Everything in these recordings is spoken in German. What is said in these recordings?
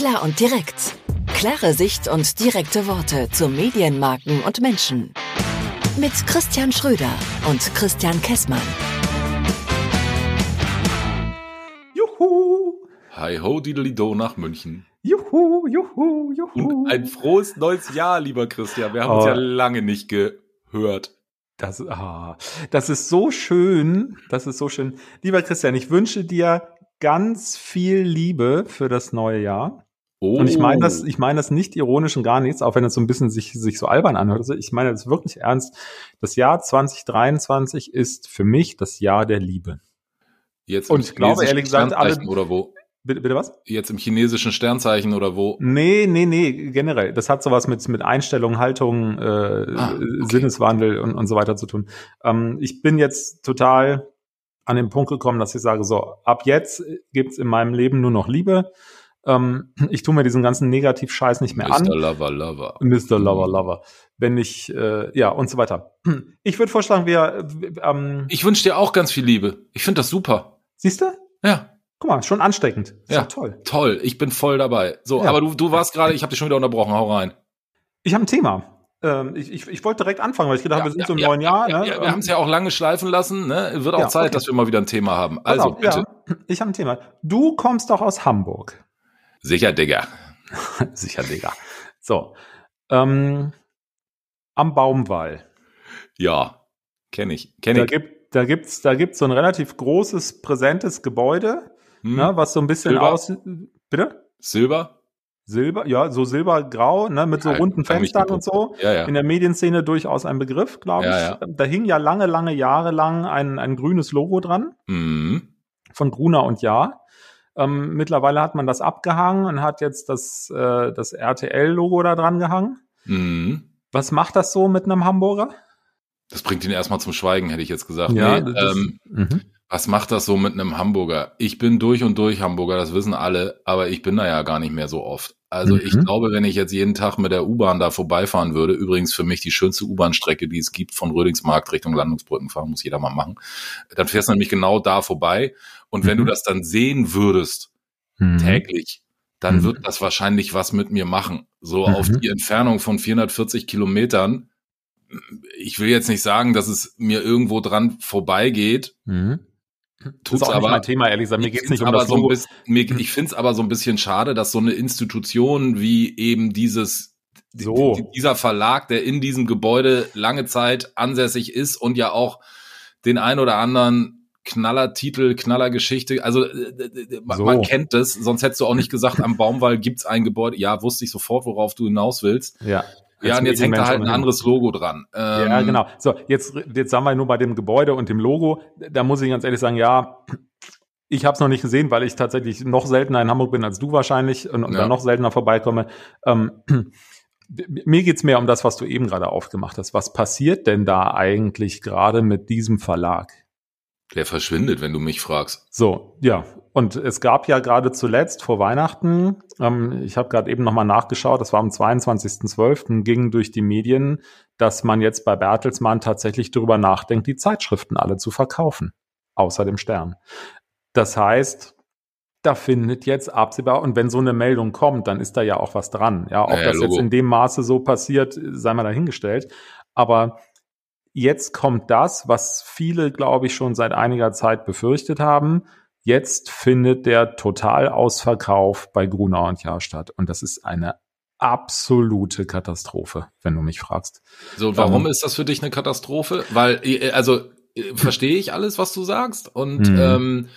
Klar und direkt. Klare Sicht und direkte Worte zu Medienmarken und Menschen. Mit Christian Schröder und Christian Kessmann. Juhu! Hi ho, do nach München. Juhu, juhu, juhu. Und ein frohes neues Jahr, lieber Christian. Wir haben Oh. uns ja lange nicht gehört. Das, ah, das ist so schön. Das ist so schön. Lieber Christian, ich wünsche dir ganz viel Liebe für das neue Jahr. Oh. Und ich meine das, ich meine das nicht ironisch und gar nichts, auch wenn es so ein bisschen sich, sich so albern anhört. Also ich meine das wirklich ernst. Das Jahr 2023 ist für mich das Jahr der Liebe. Jetzt und ich glaube, ehrlich gesagt, alle- oder wo? Bitte, bitte was? Jetzt im chinesischen Sternzeichen oder wo? Nee, nee, nee, generell. Das hat sowas mit, mit Einstellung, Haltung, äh, Ah, okay. Sinneswandel und, und so weiter zu tun. Ähm, ich bin jetzt total an den Punkt gekommen, dass ich sage, so, ab jetzt gibt's in meinem Leben nur noch Liebe. Ähm, ich tue mir diesen ganzen Negativ-Scheiß nicht mehr Mr. an. Lover Lover. Mr. Lover Lover. Wenn ich, äh, ja, und so weiter. Ich würde vorschlagen, wir, äh, ähm, Ich wünsche dir auch ganz viel Liebe. Ich finde das super. siehst du? Ja, Guck mal, schon ansteckend. Ist Ja. toll. toll. Ich bin voll dabei. So, Ja. aber du, du warst gerade, ich habe dich schon wieder unterbrochen. Hau rein. Ich habe ein Thema. Ähm, ich, ich, ich wollte direkt anfangen, weil ich gedacht habe, wir sind so im neuen Jahr. Ja, ne? ja, wir Ähm, haben es ja auch lange schleifen lassen. Ne? Wird auch Ja, Zeit, okay. dass wir mal wieder ein Thema haben. Also, auf, bitte. ja, ich habe ein Thema. Du kommst doch aus Hamburg. Sicher, Digga. Sicher, Digga. So. Ähm, am Baumwall. Ja, kenne ich. Kenn Da ich. gibt da gibt's da gibt's so ein relativ großes präsentes Gebäude, Hm? ne, was so ein bisschen Silber? aus bitte Silber? Silber, ja, so silbergrau, ne, mit so Ja, runden Fenstern und so. Ja, ja. In der Medienszene durchaus ein Begriff, glaube ich. Da hing ja lange, lange Jahre lang ein, ein grünes Logo dran. Mhm. von Gruner und Ja. Ähm, mittlerweile hat man das abgehangen und hat jetzt das, äh, das RTL-Logo da dran gehangen. Mhm. Was macht das so mit einem Hamburger? Das bringt ihn erstmal zum Schweigen, hätte ich jetzt gesagt. Ja, nee, das- ähm, Mhm. was macht das so mit einem Hamburger? Ich bin durch und durch Hamburger, das wissen alle, aber ich bin da ja gar nicht mehr so oft. Also Mhm. ich glaube, wenn ich jetzt jeden Tag mit der U-Bahn da vorbeifahren würde, übrigens für mich die schönste U-Bahn-Strecke, die es gibt, von Rödingsmarkt Richtung Landungsbrücken fahren, muss jeder mal machen, dann fährst du nämlich genau da vorbei. Und wenn Mhm. du das dann sehen würdest, Mhm. täglich, dann Mhm. wird das wahrscheinlich was mit mir machen. So Mhm. auf die Entfernung von 440 Kilometern. Ich will jetzt nicht sagen, dass es mir irgendwo dran vorbeigeht. Mhm. Tut's ist auch aber. nicht mein Thema, ehrlich gesagt. Mir Ich geht's nicht um aber das so bisschen, mir, ich finde es aber so ein bisschen schade, dass so eine Institution wie eben dieses So. die- dieser Verlag, der in diesem Gebäude lange Zeit ansässig ist und ja auch den ein oder anderen Knallertitel, Knallergeschichte, also äh, äh, man, So. man kennt das, sonst hättest du auch nicht gesagt, am Baumwall gibt's ein Gebäude. Ja, wusste ich sofort, worauf du hinaus willst. Ja. Ja, und jetzt hängt da halt ein anderes Logo dran. Ähm, Ja, genau. So, jetzt, jetzt sagen wir nur bei dem Gebäude und dem Logo. Da muss ich ganz ehrlich sagen, ja, ich habe es noch nicht gesehen, weil ich tatsächlich noch seltener in Hamburg bin als du wahrscheinlich und, und Ja. dann noch seltener vorbeikomme. Ähm, mir geht's mehr um das, was du eben gerade aufgemacht hast. Was passiert denn da eigentlich gerade mit diesem Verlag? Der verschwindet, wenn du mich fragst. So, ja. Und es gab ja gerade zuletzt vor Weihnachten, ähm, ich habe gerade eben nochmal nachgeschaut, das war am 22.12., ging durch die Medien, dass man jetzt bei Bertelsmann tatsächlich darüber nachdenkt, die Zeitschriften alle zu verkaufen, außer dem Stern. Das heißt, da findet jetzt absehbar, und wenn so eine Meldung kommt, dann ist da ja auch was dran. Ja, ob Ja, ja, das jetzt Logo. in dem Maße so passiert, sei mal dahingestellt. Aber jetzt kommt das, was viele, glaube ich, schon seit einiger Zeit befürchtet haben. Jetzt findet der Totalausverkauf bei Gruner und Jahr statt. Und das ist eine absolute Katastrophe, wenn du mich fragst. So, warum Ähm. ist das für dich eine Katastrophe? Weil, äh, also, äh, verstehe ich alles, was du sagst. Und Mhm. ähm,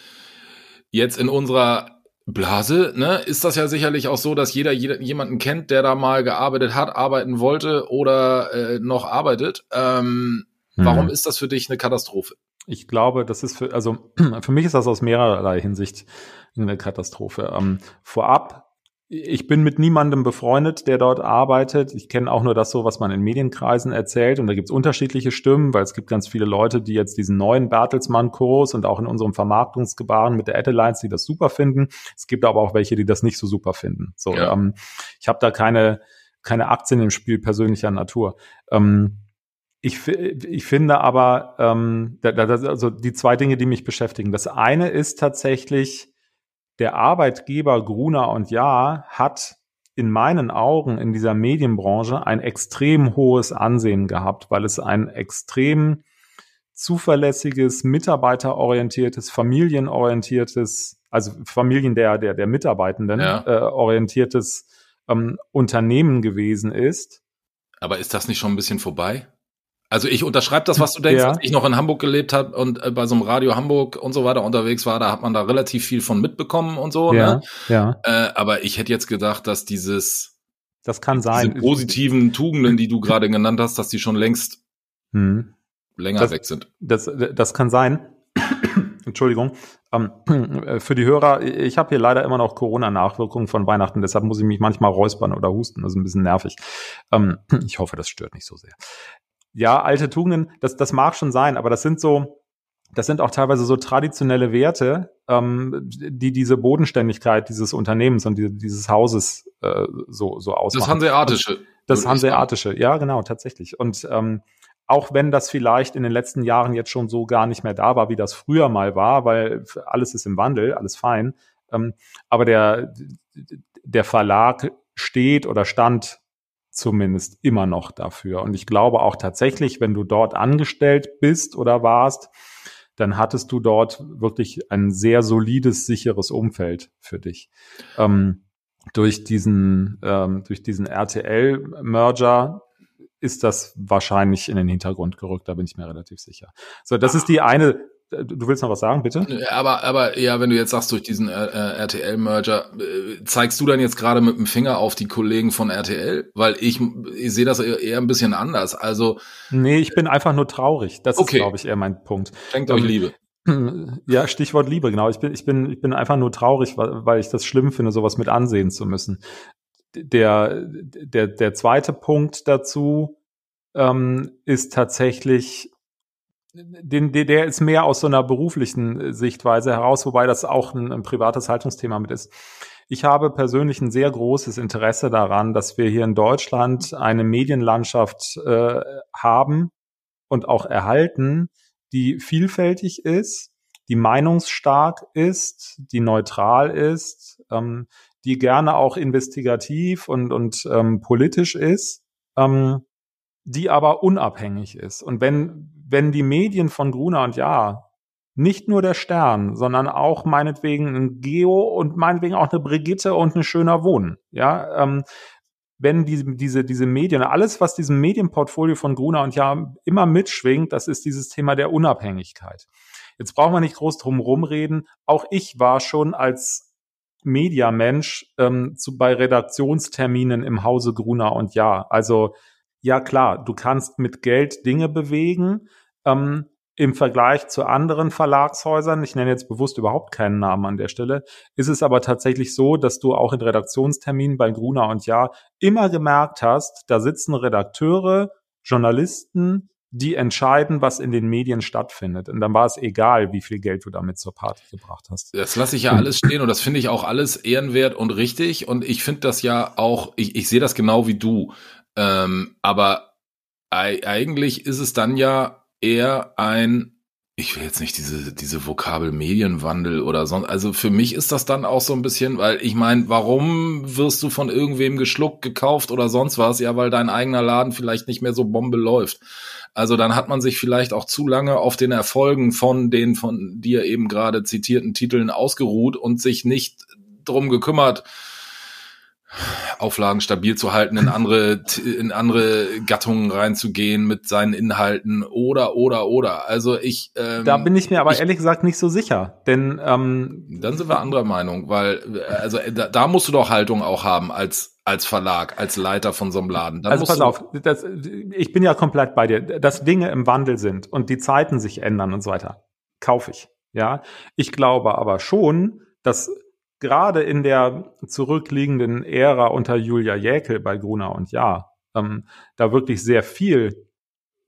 jetzt in unserer Blase, ne, ist das ja sicherlich auch so, dass jeder, jeder jemanden kennt, der da mal gearbeitet hat, arbeiten wollte oder äh, noch arbeitet. Ähm, Warum Mhm. ist das für dich eine Katastrophe? Ich glaube, das ist für, also für mich ist das aus mehrerlei Hinsicht eine Katastrophe. Ähm, vorab, ich bin mit niemandem befreundet, der dort arbeitet. Ich kenne auch nur das so, was man in Medienkreisen erzählt. Und da gibt es unterschiedliche Stimmen, weil es gibt ganz viele Leute, die jetzt diesen neuen Bertelsmann-Kurs und auch in unserem Vermarktungsgebaren mit der Adelines, die das super finden. Es gibt aber auch welche, die das nicht so super finden. So, Ja. ähm, ich habe da keine, keine Aktien im Spiel persönlicher Natur. Ähm, ich, ich finde aber, ähm, also die zwei Dinge, die mich beschäftigen. Das eine ist tatsächlich der Arbeitgeber Gruner und Ja hat in meinen Augen in dieser Medienbranche ein extrem hohes Ansehen gehabt, weil es ein extrem zuverlässiges, mitarbeiterorientiertes, familienorientiertes, also Familien der, der, der Mitarbeitenden ja. äh, orientiertes ähm, Unternehmen gewesen ist. Aber ist das nicht schon ein bisschen vorbei? Also ich unterschreibe das, was du denkst. Ja. Als ich noch in Hamburg gelebt habe und äh, bei so einem Radio Hamburg und so weiter unterwegs war, da hat man da relativ viel von mitbekommen und so. Ja, ne? ja. Äh, aber ich hätte jetzt gedacht, dass dieses das kann sein. Diese positiven Tugenden, die du gerade genannt hast, dass die schon längst hm. länger das, weg sind. Das, das kann sein. Entschuldigung. Ähm, für die Hörer, ich habe hier leider immer noch Corona-Nachwirkungen von Weihnachten, deshalb muss ich mich manchmal räuspern oder husten. Das ist ein bisschen nervig. Ähm, ich hoffe, das stört nicht so sehr ja, alte Tugenden, das, das mag schon sein, aber das sind so, das sind auch teilweise so traditionelle Werte, ähm, die diese Bodenständigkeit dieses Unternehmens und die, dieses Hauses äh, so, so ausmachen. Das Hanseatische. Das Hanseatische, ja, genau, tatsächlich. Und ähm, auch wenn das vielleicht in den letzten Jahren jetzt schon so gar nicht mehr da war, wie das früher mal war, weil alles ist im Wandel, alles fein. Ähm, aber der, der Verlag steht oder stand zumindest immer noch dafür. Und ich glaube auch tatsächlich, wenn du dort angestellt bist oder warst, dann hattest du dort wirklich ein sehr solides, sicheres Umfeld für dich. Ähm, durch diesen, ähm, durch diesen RTL-Merger ist das wahrscheinlich in den Hintergrund gerückt, da bin ich mir relativ sicher. So, das ist die eine Du willst noch was sagen, bitte? Aber, aber ja, wenn du jetzt sagst, durch diesen äh, äh RTL-Merger, äh, zeigst du dann jetzt gerade mit dem Finger auf die Kollegen von RTL? Weil ich, ich sehe das eher ein bisschen anders. Also. Nee, ich bin einfach nur traurig. Das okay. ist, glaube ich, eher mein Punkt. Schenkt euch ähm, Liebe. Ja, Stichwort Liebe, genau. Ich bin, ich bin, ich bin einfach nur traurig, weil, weil ich das schlimm finde, sowas mit ansehen zu müssen. Der, der, der zweite Punkt dazu ähm, ist tatsächlich den, der ist mehr aus so einer beruflichen äh, Sichtweise heraus, wobei das auch ein, ein, privates Haltungsthema mit ist. Ich habe persönlich ein sehr großes Interesse daran, dass wir hier in Deutschland eine Medienlandschaft äh, haben und auch erhalten, die vielfältig ist, die meinungsstark ist, die neutral ist, ähm, die gerne auch investigativ und, und ähm, politisch ist, ähm, die aber unabhängig ist. Und wenn wenn die Medien von Gruner und Ja nicht nur der Stern, sondern auch meinetwegen ein Geo und meinetwegen auch eine Brigitte und ein schöner Wohnen. Ja, ähm, wenn diese, diese, diese Medien, alles, was diesem Medienportfolio von Gruner und Ja immer mitschwingt, das ist dieses Thema der Unabhängigkeit. Jetzt brauchen wir nicht groß drum rumreden. Auch ich war schon als Mediamensch ähm, zu, bei Redaktionsterminen im Hause Gruner und Ja. Also ja klar, du kannst mit Geld Dinge bewegen. Ähm, Im Vergleich zu anderen Verlagshäusern, ich nenne jetzt bewusst überhaupt keinen Namen an der Stelle, ist es aber tatsächlich so, dass du auch in Redaktionsterminen bei Gruner und Ja immer gemerkt hast, da sitzen Redakteure, Journalisten, die entscheiden, was in den Medien stattfindet. Und dann war es egal, wie viel Geld du damit zur Party gebracht hast. Das lasse ich ja alles stehen und das finde ich auch alles ehrenwert und richtig. Und ich finde das ja auch, ich, ich sehe das genau wie du. Ähm, aber eigentlich ist es dann ja eher ein, ich will jetzt nicht diese, diese Vokabel Medienwandel oder sonst, also für mich ist das dann auch so ein bisschen, weil ich meine, warum wirst du von irgendwem geschluckt, gekauft oder sonst was? Ja, weil dein eigener Laden vielleicht nicht mehr so Bombe läuft. Also dann hat man sich vielleicht auch zu lange auf den Erfolgen von den von dir eben gerade zitierten Titeln ausgeruht und sich nicht drum gekümmert, Auflagen stabil zu halten, in andere, in andere Gattungen reinzugehen mit seinen Inhalten oder, oder, oder. Also ich. Ähm, da bin ich mir aber ich, ehrlich gesagt nicht so sicher, denn ähm, dann sind wir anderer Meinung, weil also da, da musst du doch Haltung auch haben als als Verlag, als Leiter von so einem Laden. Dann also pass auf, das, ich bin ja komplett bei dir, dass Dinge im Wandel sind und die Zeiten sich ändern und so weiter. Kaufe ich. Ja, ich glaube aber schon, dass gerade in der zurückliegenden Ära unter Julia Jäkel bei Gruner und Ja, ähm, da wirklich sehr viel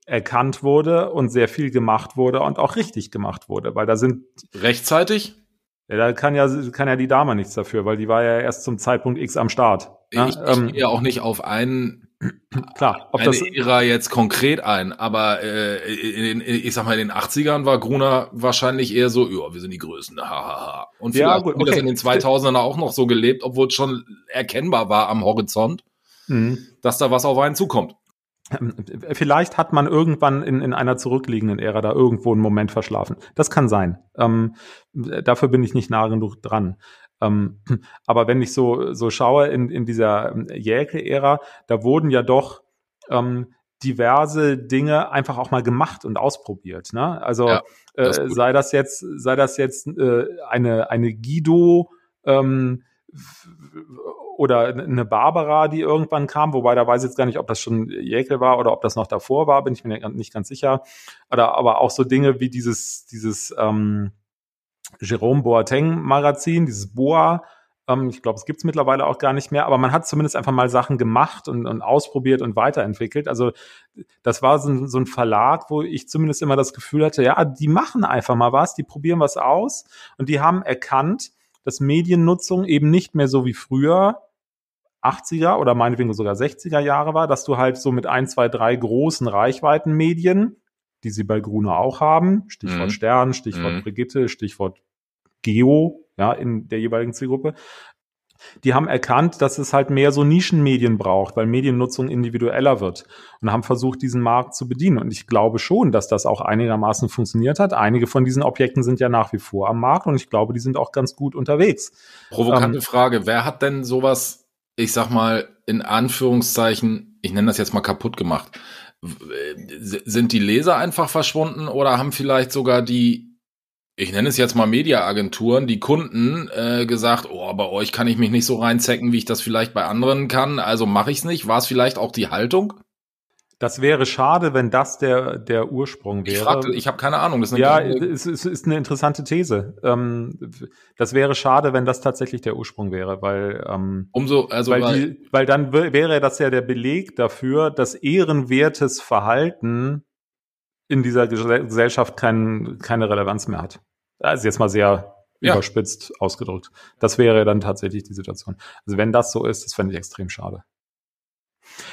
erkannt wurde und sehr viel gemacht wurde und auch richtig gemacht wurde, weil da sind rechtzeitig. Ja, da kann ja kann ja die Dame nichts dafür, weil die war ja erst zum Zeitpunkt X am Start. Ne? Ich, ich ähm, gehe ja auch nicht auf einen klar, ob eine das Ära jetzt konkret ein, aber äh, in, in, ich sag mal, in den 80ern war Gruner wahrscheinlich eher so, ja, wir sind die Größten, hahaha. Und vielleicht ja, gut, okay. das in den 2000ern auch noch so gelebt, obwohl es schon erkennbar war am Horizont, mhm. dass da was auf einen zukommt. Ähm, vielleicht hat man irgendwann in, in einer zurückliegenden Ära da irgendwo einen Moment verschlafen. Das kann sein. Ähm, dafür bin ich nicht nah genug dran. Ähm, aber wenn ich so, so schaue in, in dieser ähm, Jäkel-Ära, da wurden ja doch ähm, diverse Dinge einfach auch mal gemacht und ausprobiert. Ne? Also ja, das äh, sei das jetzt, sei das jetzt äh, eine, eine Guido ähm, oder eine Barbara, die irgendwann kam, wobei da weiß ich jetzt gar nicht, ob das schon Jäkel war oder ob das noch davor war, bin ich mir nicht ganz sicher. Oder aber auch so Dinge wie dieses, dieses ähm, Jerome Boateng Magazin, dieses Boa. Ähm, ich glaube, es gibt es mittlerweile auch gar nicht mehr, aber man hat zumindest einfach mal Sachen gemacht und, und ausprobiert und weiterentwickelt. Also das war so, so ein Verlag, wo ich zumindest immer das Gefühl hatte, ja, die machen einfach mal was, die probieren was aus und die haben erkannt, dass Mediennutzung eben nicht mehr so wie früher 80er oder meinetwegen sogar 60er Jahre war, dass du halt so mit ein, zwei, drei großen Reichweitenmedien die sie bei Gruner auch haben. Stichwort mhm. Stern, Stichwort mhm. Brigitte, Stichwort Geo, ja, in der jeweiligen Zielgruppe. Die haben erkannt, dass es halt mehr so Nischenmedien braucht, weil Mediennutzung individueller wird und haben versucht, diesen Markt zu bedienen. Und ich glaube schon, dass das auch einigermaßen funktioniert hat. Einige von diesen Objekten sind ja nach wie vor am Markt und ich glaube, die sind auch ganz gut unterwegs. Provokante ähm, Frage. Wer hat denn sowas, ich sag mal, in Anführungszeichen, ich nenne das jetzt mal kaputt gemacht? Sind die Leser einfach verschwunden oder haben vielleicht sogar die, ich nenne es jetzt mal Mediaagenturen, die Kunden äh, gesagt, oh, bei euch kann ich mich nicht so reinzecken, wie ich das vielleicht bei anderen kann, also mache ich es nicht. War es vielleicht auch die Haltung? Das wäre schade, wenn das der, der Ursprung wäre. Ich, fragte, ich habe keine Ahnung. Das ist ja, es, es ist eine interessante These. Ähm, das wäre schade, wenn das tatsächlich der Ursprung wäre, weil ähm, umso also weil, weil, die, weil dann wäre das ja der Beleg dafür, dass ehrenwertes Verhalten in dieser Gesellschaft kein, keine Relevanz mehr hat. Also jetzt mal sehr ja. überspitzt ausgedrückt. Das wäre dann tatsächlich die Situation. Also wenn das so ist, das fände ich extrem schade.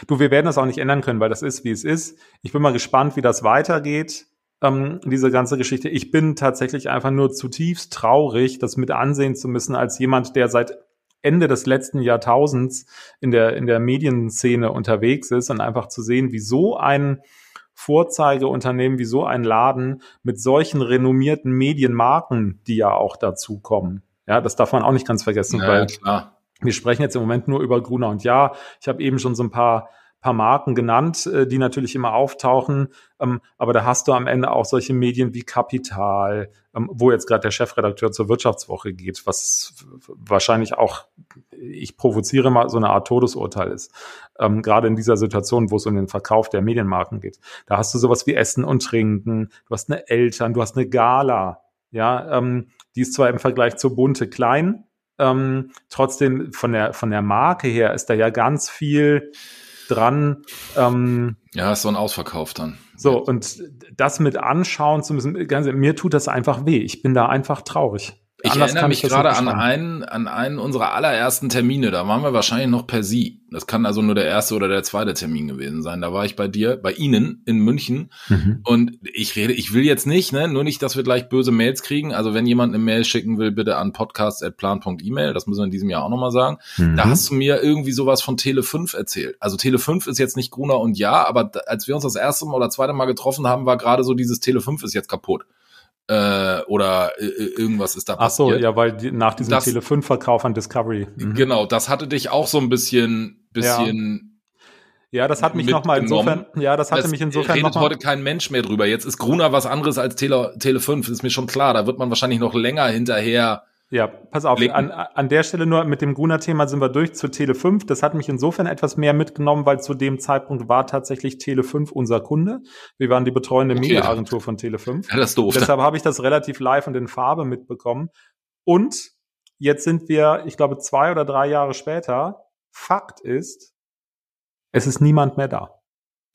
Du, wir werden das auch nicht ändern können, weil das ist, wie es ist. Ich bin mal gespannt, wie das weitergeht, ähm, diese ganze Geschichte. Ich bin tatsächlich einfach nur zutiefst traurig, das mit ansehen zu müssen, als jemand, der seit Ende des letzten Jahrtausends in der, in der Medienszene unterwegs ist und einfach zu sehen, wie so ein Vorzeigeunternehmen, wie so ein Laden mit solchen renommierten Medienmarken, die ja auch dazukommen. Ja, das darf man auch nicht ganz vergessen, ja, weil klar wir sprechen jetzt im Moment nur über Gruner und Ja. Ich habe eben schon so ein paar paar Marken genannt, äh, die natürlich immer auftauchen. Ähm, aber da hast du am Ende auch solche Medien wie Kapital, ähm, wo jetzt gerade der Chefredakteur zur Wirtschaftswoche geht, was wahrscheinlich auch, ich provoziere mal, so eine Art Todesurteil ist. Ähm, gerade in dieser Situation, wo es um den Verkauf der Medienmarken geht. Da hast du sowas wie Essen und Trinken, du hast eine Eltern, du hast eine Gala. Ja, die ist zwar im Vergleich zur Bunte klein, ähm, trotzdem von der, von der Marke her ist da ja ganz viel dran. Ähm, ja, ist so ein Ausverkauf dann. So, und das mit anschauen zu müssen, ganz, mir tut das einfach weh. Ich bin da einfach traurig. Ich Anders erinnere mich gerade an einen, an einen unserer allerersten Termine. Da waren wir wahrscheinlich noch per Sie. Das kann also nur der erste oder der zweite Termin gewesen sein. Da war ich bei dir, bei Ihnen in München. Mhm. Und ich rede, ich will jetzt nicht, ne, nur nicht, dass wir gleich böse Mails kriegen. Also wenn jemand eine Mail schicken will, bitte an podcast.plan.email. Das müssen wir in diesem Jahr auch nochmal sagen. Mhm. Da hast du mir irgendwie sowas von Tele 5 erzählt. Also Tele 5 ist jetzt nicht Gruner und Ja, aber als wir uns das erste Mal oder zweite Mal getroffen haben, war gerade so dieses Tele 5 ist jetzt kaputt äh, oder äh, irgendwas ist da passiert. Ach so, ja, weil die, nach diesem Tele 5 Verkauf an Discovery. Mhm. Genau, das hatte dich auch so ein bisschen bisschen ja. ja das hat mich nochmal insofern, ja, das hatte das mich insofern redet noch heute kein Mensch mehr drüber. Jetzt ist Gruner was anderes als Tele, Tele 5, ist mir schon klar. Da wird man wahrscheinlich noch länger hinterher ja, pass auf, an, an der Stelle nur mit dem Gruner-Thema sind wir durch zu Tele 5. Das hat mich insofern etwas mehr mitgenommen, weil zu dem Zeitpunkt war tatsächlich Tele 5 unser Kunde. Wir waren die betreuende okay. Medienagentur von Tele 5. Ja, das ist doof. Deshalb habe ich das relativ live und in Farbe mitbekommen. Und jetzt sind wir, ich glaube, zwei oder drei Jahre später. Fakt ist, es ist niemand mehr da.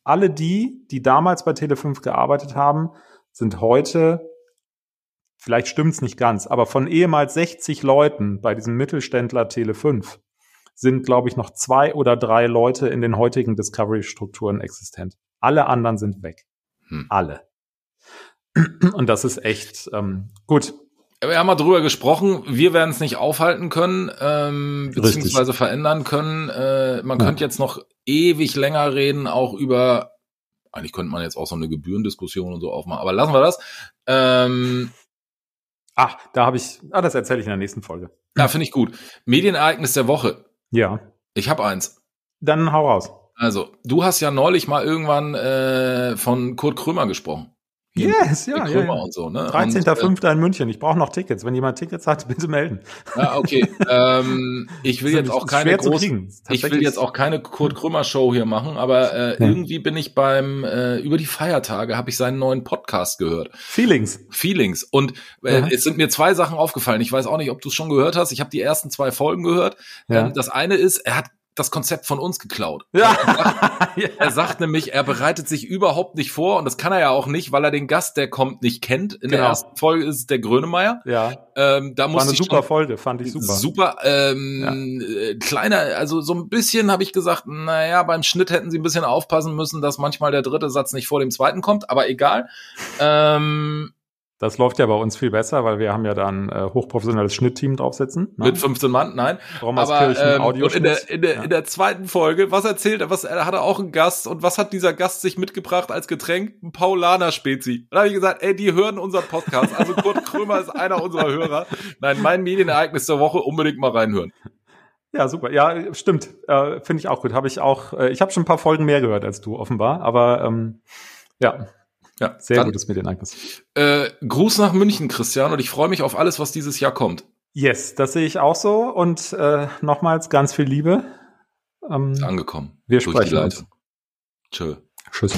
Alle die, die damals bei Tele 5 gearbeitet haben, sind heute vielleicht stimmt's nicht ganz, aber von ehemals 60 Leuten bei diesem Mittelständler Tele 5 sind, glaube ich, noch zwei oder drei Leute in den heutigen Discovery-Strukturen existent. Alle anderen sind weg. Hm. Alle. Und das ist echt ähm, gut. Wir haben mal drüber gesprochen, wir werden es nicht aufhalten können, ähm, beziehungsweise Richtig. verändern können. Äh, man ja. könnte jetzt noch ewig länger reden, auch über, eigentlich könnte man jetzt auch so eine Gebührendiskussion und so aufmachen, aber lassen wir das. Ähm, Ach, da habe ich, ah, das erzähle ich in der nächsten Folge. Ja, finde ich gut. Medienereignis der Woche. Ja. Ich habe eins. Dann hau raus. Also, du hast ja neulich mal irgendwann äh, von Kurt Krömer gesprochen. Yes, ja, ja, ja. Und so, ne? 13.05. Äh, in München. Ich brauche noch Tickets. Wenn jemand Tickets hat, bitte melden. Ja, okay. ähm, ich will jetzt auch keine großen, ich will jetzt auch keine Kurt Krümmer Show hier machen, aber äh, ja. irgendwie bin ich beim äh, über die Feiertage habe ich seinen neuen Podcast gehört. Feelings. Feelings. Und äh, ja. es sind mir zwei Sachen aufgefallen. Ich weiß auch nicht, ob du es schon gehört hast. Ich habe die ersten zwei Folgen gehört. Ja. Ähm, das eine ist, er hat das Konzept von uns geklaut. Ja. Er, sagt, er sagt nämlich, er bereitet sich überhaupt nicht vor und das kann er ja auch nicht, weil er den Gast, der kommt, nicht kennt. In genau. der ersten Folge ist es der Grönemeyer. Ja. Ähm, da War eine super Folge, fand ich super. Super. Ähm, ja. Äh, kleiner, also so ein bisschen habe ich gesagt, naja, beim Schnitt hätten sie ein bisschen aufpassen müssen, dass manchmal der dritte Satz nicht vor dem zweiten kommt, aber egal. Ähm, das läuft ja bei uns viel besser, weil wir haben ja da ein äh, hochprofessionelles Schnittteam draufsitzen. Ne? Mit 15 Mann, nein. Aber ähm, und in der, in, der, ja. in der zweiten Folge, was erzählt er? Was er hat er auch einen Gast und was hat dieser Gast sich mitgebracht als Getränk? Ein Paulaner Spezi. Da habe ich gesagt, ey, die hören unseren Podcast. Also Kurt Krömer ist einer unserer Hörer. Nein, mein Medienereignis der Woche unbedingt mal reinhören. Ja, super. Ja, stimmt. Äh, Finde ich auch gut. Habe ich auch. Äh, ich habe schon ein paar Folgen mehr gehört als du offenbar, aber ähm, ja, ja, sehr Dann, gutes Medienereignis. Äh, Gruß nach München, Christian, und ich freue mich auf alles, was dieses Jahr kommt. Yes, das sehe ich auch so. Und äh, nochmals ganz viel Liebe. Ähm, Angekommen. Wir sprechen uns. Tschö. Tschüss.